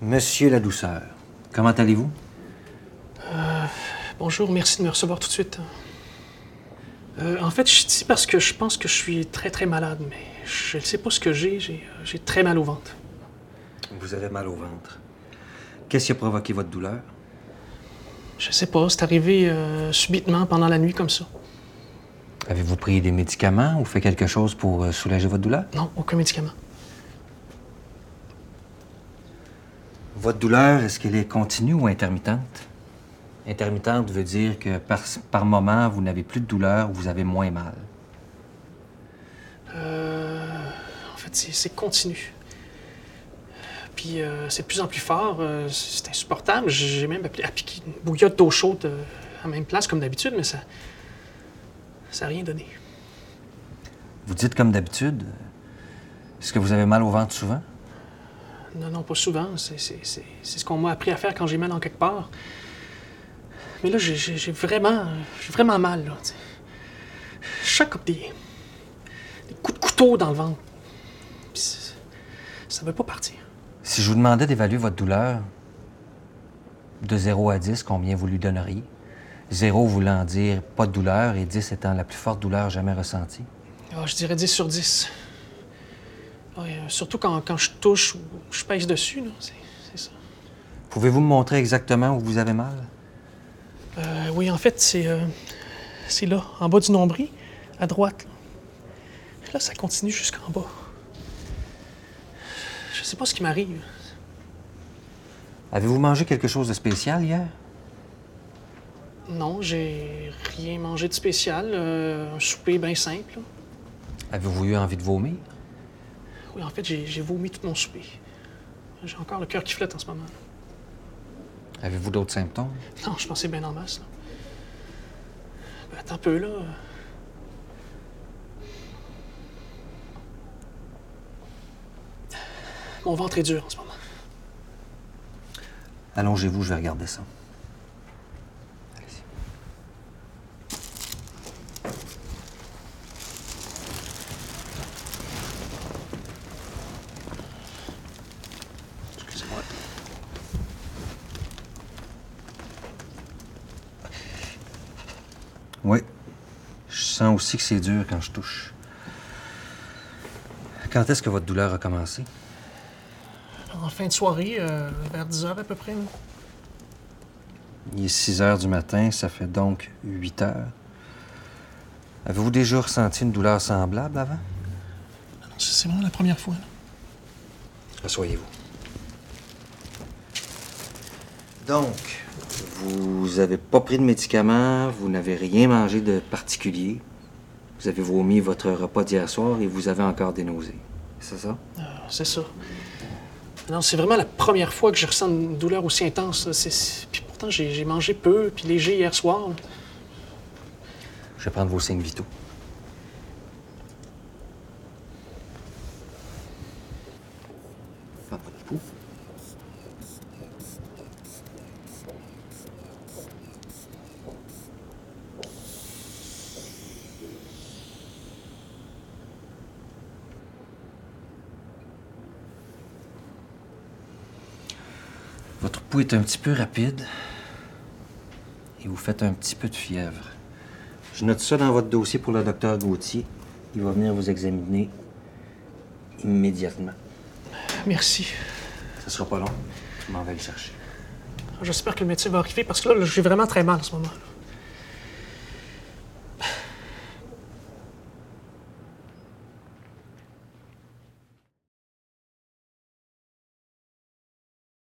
Monsieur la douceur, comment allez-vous? Bonjour, merci de me recevoir tout de suite. Euh, en fait, je suis ici parce que je pense que je suis très très malade, mais je ne sais pas ce que j'ai. J'ai euh, j'ai très mal au ventre. Vous avez mal au ventre. Qu'est-ce qui a provoqué votre douleur? Je sais pas, c'est arrivé euh, subitement pendant la nuit comme ça. Avez-vous pris des médicaments ou fait quelque chose pour euh, soulager votre douleur? Non, aucun médicament. Votre douleur, est-ce qu'elle est continue ou intermittente? Intermittente veut dire que par, par moment, vous n'avez plus de douleur ou vous avez moins mal. Euh, en fait, c'est continu. Puis euh, c'est de plus en plus fort. euh, c'est insupportable. J'ai même appli- appliqué une bouillotte d'eau chaude euh, à la même place comme d'habitude, mais ça. Ça n'a rien donné. Vous dites comme d'habitude, est-ce que vous avez mal au ventre souvent? Non, non, pas souvent. C'est ce qu'on m'a appris à faire quand j'ai mal en quelque part. Mais là, j'ai- vraiment, j'ai vraiment mal. Là, tu sais. Je sens comme des, des coups de couteau dans le ventre. Ça veut pas partir. Si je vous demandais d'évaluer votre douleur de 0 à 10, combien vous lui donneriez? 0 voulant dire pas de douleur et 10 étant la plus forte douleur jamais ressentie? Ah, je dirais 10 sur 10. Ouais, surtout quand, quand je touche ou je pèse dessus. C'est ça. Pouvez-vous me montrer exactement où vous avez mal? Euh, oui, en fait, c'est euh, c'est là, en bas du nombril, à droite. Là, Là, ça continue jusqu'en bas. Je sais pas ce qui m'arrive. Avez-vous mangé quelque chose de spécial hier? Non, j'ai rien mangé de spécial. euh, un souper bien simple. Avez-vous eu envie de vomir? Oui, en fait, j'ai vomi tout mon souper. J'ai encore le cœur qui flotte en ce moment. Avez-vous d'autres symptômes? Non, je pensais bien en masse. Là. Ben, attends un peu, là. Mon ventre est dur en ce moment. Allongez-vous, je vais regarder ça. Oui. Je sens aussi que c'est dur quand je touche. Quand est-ce que votre douleur a commencé? En fin de soirée, euh, vers 10 h à peu près. Il est 6 heures du matin, ça fait donc 8 heures. Avez-vous déjà ressenti une douleur semblable avant? Non, C'est vraiment la première fois. Asseyez-vous. Donc, vous n'avez pas pris de médicaments, vous n'avez rien mangé de particulier. Vous avez vomi votre repas d'hier soir et vous avez encore des nausées. C'est ça? Euh, c'est ça. Non, c'est vraiment la première fois que je ressens une douleur aussi intense. Puis pourtant, j'ai mangé peu, puis léger hier soir. Je vais prendre vos signes vitaux. Pas votre pouls. Votre pouls est un petit peu rapide et vous faites un petit peu de fièvre. Je note ça dans votre dossier pour le docteur Gauthier. Il va venir vous examiner immédiatement. Merci. Ça sera pas long. Je m'en vais le chercher. J'espère que le médecin va arriver parce que là, là, j'ai vraiment très mal en ce moment. là.